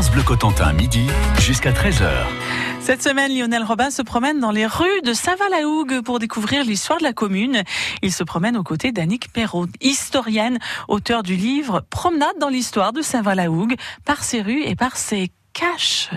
France Bleu Cotentin, midi jusqu'à 13h. Cette semaine, Lionel Robin se promène dans les rues de Saint-Val-la-Hougue pour découvrir l'histoire de la commune. Il se promène aux côtés d'Annick Perrault, historienne, auteur du livre Promenade dans l'histoire de Saint-Val-la-Hougue, par ses rues et par ses caches.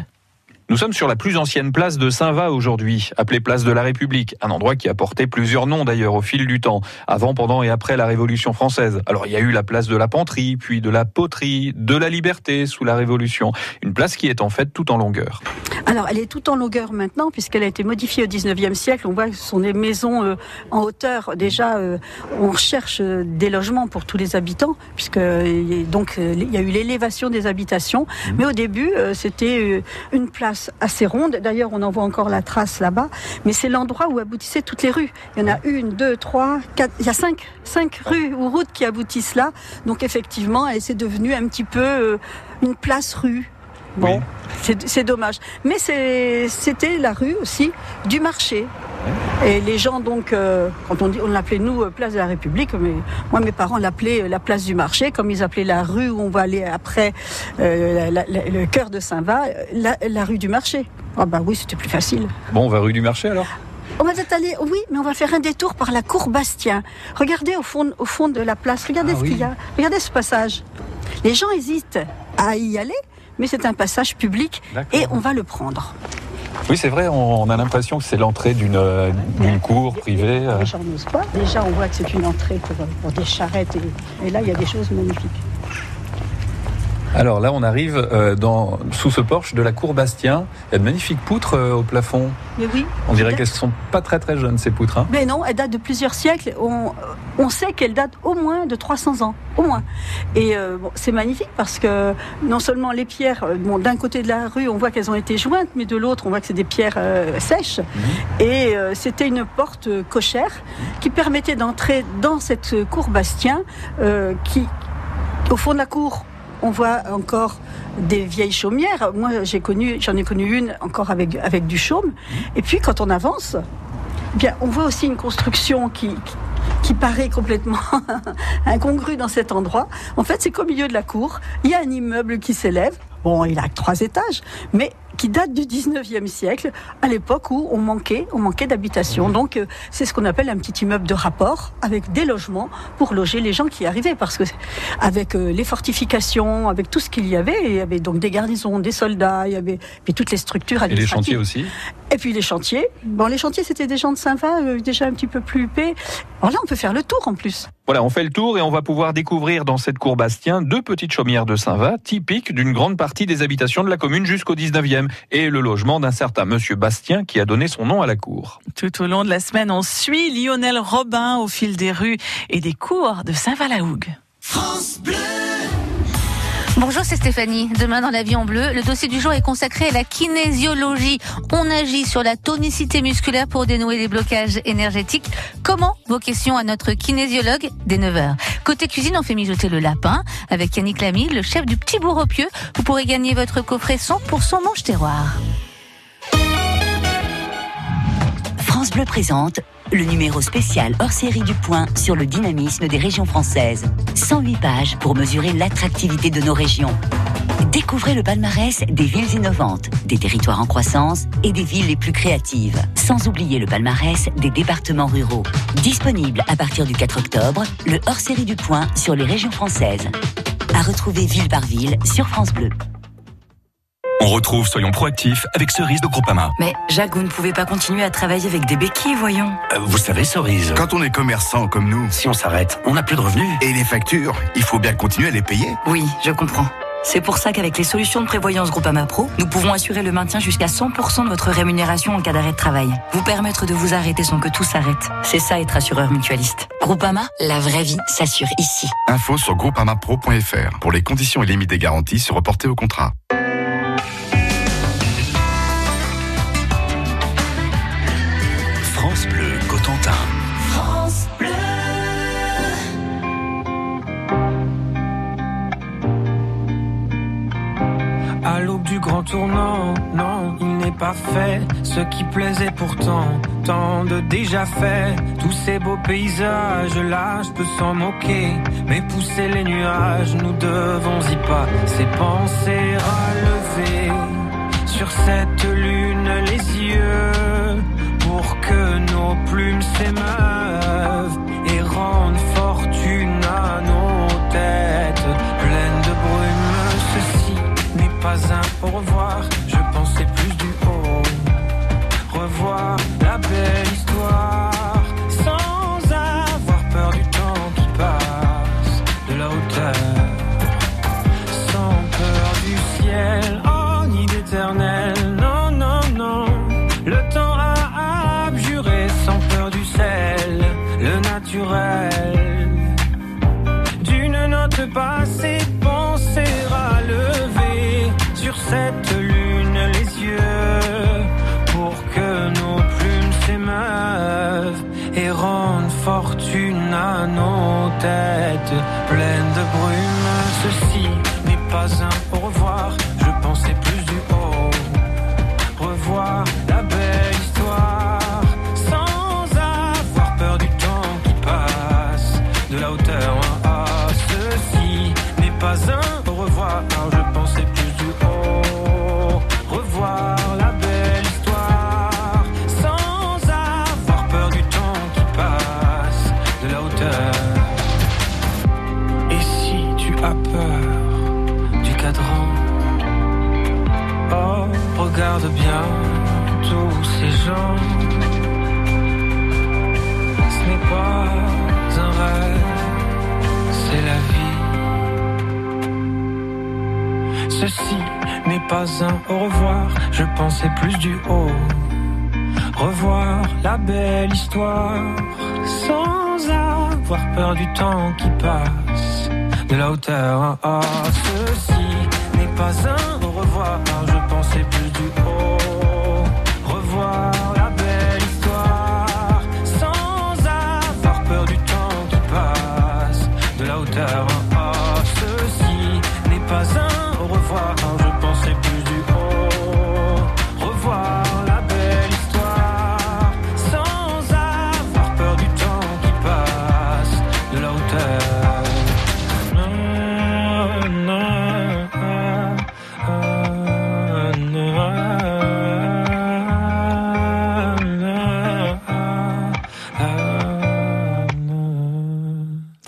Nous sommes sur la plus ancienne place de Saint-Va aujourd'hui, appelée place de la République, un endroit qui a porté plusieurs noms d'ailleurs au fil du temps, avant, pendant et après la Révolution française. Alors il y a eu la place de la Panterie, puis de la Poterie, de la Liberté sous la Révolution, une place qui est en fait tout en longueur. Alors elle est tout en longueur maintenant puisqu'elle a été modifiée au 19e siècle. On voit que ce sont des maisons euh, en hauteur. Déjà, euh, on cherche euh, des logements pour tous les habitants puisque donc il y a eu l'élévation des habitations. Mmh. Mais au début, c'était une place assez ronde. D'ailleurs, on en voit encore la trace là-bas. Mais c'est l'endroit où aboutissaient toutes les rues. Il y en a une, deux, trois, quatre. Il y a cinq, cinq rues ou routes qui aboutissent là. Donc effectivement, c'est devenu un petit peu euh, une place-rue. Bon, c'est dommage. Mais c'était la rue aussi du marché. Et les gens, donc, euh, quand on dit, on l'appelait nous euh, place de la République, mais moi, mes parents l'appelaient euh, la place du marché, comme ils appelaient la rue où on va aller après le cœur de Saint-Va, la, rue du marché. Ah bah oui, c'était plus facile. Bon, on va rue du marché alors? On va peut-être aller, oui, mais on va faire un détour par la cour Bastien. Regardez au fond, au fond de la place, regardez ah ce qu'il y a, regardez ce passage. Les gens hésitent à y aller, mais c'est un passage public et on va le prendre. Oui, c'est vrai, on, a l'impression que c'est l'entrée d'une euh, cour privée. Les euh. gens n'osent pas. Déjà, on voit que c'est une entrée pour, des charrettes. et là, il y a des choses magnifiques. Alors là, on arrive euh, dans, sous ce porche de la cour Bastien. Il y a de magnifiques poutres euh, au plafond. Mais oui. On dirait qu'elles ne sont pas très très jeunes, ces poutres. Hein. Mais non, elles datent de plusieurs siècles. On, on sait qu'elles datent au moins de 300 ans. Au moins. Et euh, c'est magnifique parce que non seulement les pierres, bon, d'un côté de la rue, on voit qu'elles ont été jointes, mais de l'autre, on voit que c'est des pierres sèches. Mhm. Et c'était une porte cochère qui permettait d'entrer dans cette cour Bastien qui, au fond de la cour, on voit encore des vieilles chaumières. Moi, j'ai connu, j'en ai connu une encore avec, avec du chaume. Et puis, quand on avance, eh bien, on voit aussi une construction qui, qui paraît complètement incongrue dans cet endroit. En fait, c'est qu'au milieu de la cour, il y a un immeuble qui s'élève. Bon, il a trois étages, mais qui date du 19e siècle, à l'époque où on manquait, on manquait d'habitation. Donc euh, c'est ce qu'on appelle un petit immeuble de rapport avec des logements pour loger les gens qui arrivaient parce que avec euh, les fortifications, avec tout ce qu'il y avait, il y avait donc des garnisons, des soldats, il y avait toutes les structures administratives. Et les chantiers aussi. Et puis les chantiers. Bon, les chantiers c'était des gens de Saint-Va, euh, déjà un petit peu plus huppés. Alors là, on peut faire le tour en plus. Voilà, on fait le tour et on va pouvoir découvrir dans cette cour Bastien deux petites chaumières de Saint-Va, typiques d'une grande partie des habitations de la commune jusqu'au 19e et le logement d'un certain monsieur Bastien qui a donné son nom à la cour. Tout au long de la semaine, on suit Lionel Robin au fil des rues et des cours de Saint-Valahougue. France Bleu Bonjour, c'est Stéphanie. Demain dans la vie en bleu, le dossier du jour est consacré à la kinésiologie. On agit sur la tonicité musculaire pour dénouer les blocages énergétiques. Comment Vos questions à notre kinésiologue dès 9h. Côté cuisine, on fait mijoter le lapin avec Yannick Lamy, le chef du Petit Bourg Pieux. Vous pourrez gagner votre coffret 100% manche terroir. France Bleu présente le numéro spécial hors série du point sur le dynamisme des régions françaises. 108 pages pour mesurer l'attractivité de nos régions. Découvrez le palmarès des villes innovantes, des territoires en croissance et des villes les plus créatives. Sans oublier le palmarès des départements ruraux. Disponible à partir du 4 octobre, le hors série du point sur les régions françaises. À retrouver ville par ville sur France Bleu. On retrouve Soyons proactifs avec Cerise de Groupama. Mais Jacques, vous ne pouvez pas continuer à travailler avec des béquilles, voyons. Euh, vous savez, Cerise, quand on est commerçant comme nous, si on s'arrête, on n'a plus de revenus. Et les factures, il faut bien continuer à les payer. Oui, je comprends. C'est pour ça qu'avec les solutions de prévoyance Groupama Pro, nous pouvons assurer le maintien jusqu'à 100% de votre rémunération en cas d'arrêt de travail. Vous permettre de vous arrêter sans que tout s'arrête. C'est ça être assureur mutualiste. Groupama, la vraie vie s'assure ici. Info sur groupamapro.fr. Pour les conditions et limites des garanties, se reporter au contrat. L'aube du grand tournant, non, il n'est pas fait. Ce qui plaisait pourtant, tant de déjà fait. Tous ces beaux paysages là, je peux s'en moquer, mais pousser les nuages, nous devons y pas, c'est penser à lever cette lune les yeux pour que nos plumes s'émeuvent et rendent et rendent fortune à nos têtes pleines de brume. Ceci n'est pas un regarde bien tous ces gens. Ce n'est pas un rêve, c'est la vie. Ceci n'est pas un au revoir, je pensais plus du haut. Revoir la belle histoire sans avoir peur du temps qui passe de la hauteur. Ah, ceci n'est pas un au revoir, je pensais plus Ah, ceci n'est pas un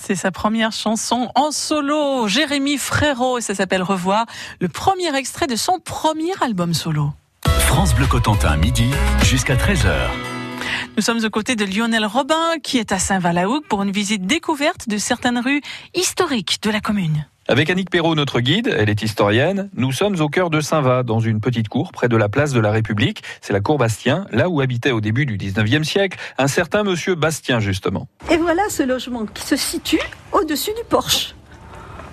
C'est sa première chanson en solo, Jérémy Frérot, et ça s'appelle Revoir, le premier extrait de son premier album solo. France Bleu Cotentin, midi jusqu'à 13h. Nous sommes aux côtés de Lionel Robin, qui est à Saint-Valahougue pour une visite découverte de certaines rues historiques de la commune. Avec Annick Perrault, notre guide, elle est historienne, nous sommes au cœur de Saint-Va, dans une petite cour près de la place de la République. C'est la cour Bastien, là où habitait au début du 19e siècle un certain monsieur Bastien, justement. Et voilà ce logement qui se situe au-dessus du porche.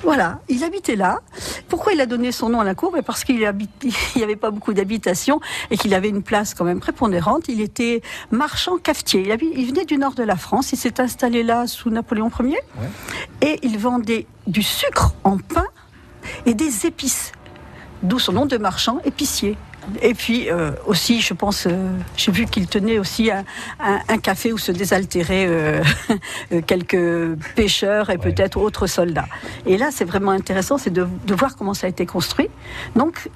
Voilà, il habitait là. Pourquoi il a donné son nom à la cour? Ben, Parce qu'il n'y avait pas beaucoup d'habitations et qu'il avait une place quand même prépondérante. Il était marchand cafetier. Il, habit- il venait du nord de la France. Il s'est installé là sous Napoléon Ier. Et il vendait du sucre en pain et des épices. D'où son nom de marchand épicier. Et puis euh, aussi, je pense, euh, j'ai vu qu'il tenait aussi un, un- un café où se désaltéraient euh, quelques pêcheurs et peut-être autres soldats. Et là, c'est vraiment intéressant, c'est de, de voir comment ça a été construit. Donc,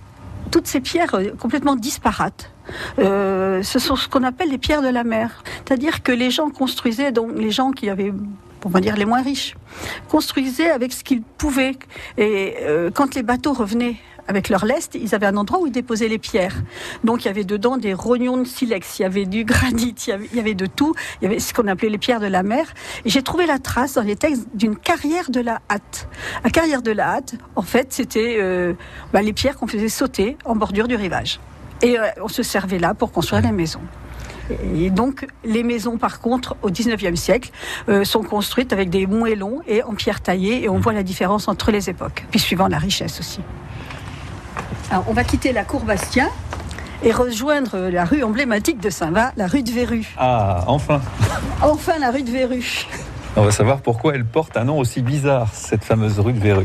toutes ces pierres euh, complètement disparates. Euh, ce sont ce qu'on appelle les pierres de la mer. C'est-à-dire que les gens construisaient, donc les gens qui avaient, on va dire les moins riches, construisaient avec ce qu'ils pouvaient. Et euh, quand les bateaux revenaient avec leur lest, ils avaient un endroit où ils déposaient les pierres. Donc il y avait dedans des rognons de silex, il y avait du granit, il y avait, de tout. Il y avait ce qu'on appelait les pierres de la mer. Et j'ai trouvé la trace dans les textes d'une carrière de la hâte. La carrière de la hâte, en fait, c'était euh, bah, les pierres qu'on faisait sauter en bordure du rivage. Et euh, on se servait là pour construire les maisons. Et donc, les maisons, par contre, au 19e siècle, euh, sont construites avec des moellons et en pierre taillée, et on voit la différence entre les époques, puis suivant la richesse aussi. Alors, on va quitter la cour Bastien et rejoindre la rue emblématique de Saint-Va, la rue de Verru. Ah, enfin Enfin, la rue de Verru. On va savoir pourquoi elle porte un nom aussi bizarre, cette fameuse rue de Verru.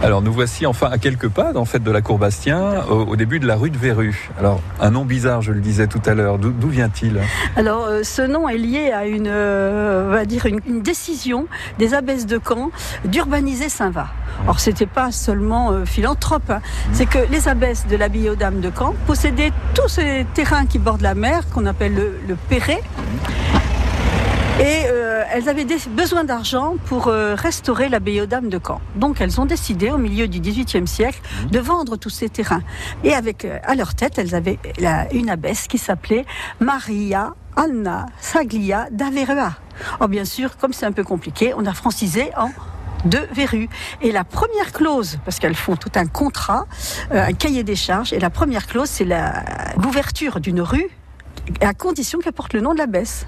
Alors nous voici enfin à quelques pas en fait de la cour Bastien, au, début de la rue de Verru. Alors un nom bizarre, je le disais tout à l'heure. D'où vient-il Alors euh, ce nom est lié à une, euh, va dire une, décision des abbesses de Caen d'urbaniser Saint-Va. Alors c'était pas seulement euh, philanthrope, hein. mmh. c'est que les abbesses de l'abbaye aux Dames de Caen possédaient tous ces terrains qui bordent la mer, qu'on appelle le, le Perret. Et euh, elles avaient besoin d'argent pour euh, restaurer l'abbaye aux Dames de Caen. Donc elles ont décidé au milieu du XVIIIe siècle mmh. de vendre tous ces terrains. Et avec euh, à leur tête, elles avaient une abbesse qui s'appelait Maria Anna Saglia d'Averua. Or bien sûr, comme c'est un peu compliqué, on a francisé en de verrues. Et la première clause, parce qu'elles font tout un contrat, un cahier des charges, et la première clause, c'est l'ouverture d'une rue à condition qu'elle porte le nom de l'abbesse.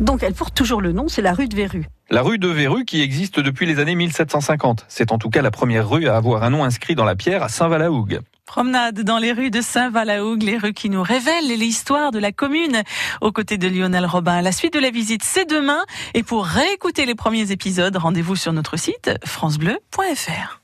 Donc elle porte toujours le nom, c'est la rue de Verru. La rue de Verru qui existe depuis les années 1750. C'est en tout cas la première rue à avoir un nom inscrit dans la pierre à Saint-Valahougue. Promenade dans les rues de Saint-Valahougue, les rues qui nous révèlent l'histoire de la commune. Aux côtés de Lionel Robin, la suite de la visite, c'est demain. Et pour réécouter les premiers épisodes, rendez-vous sur notre site francebleu.fr.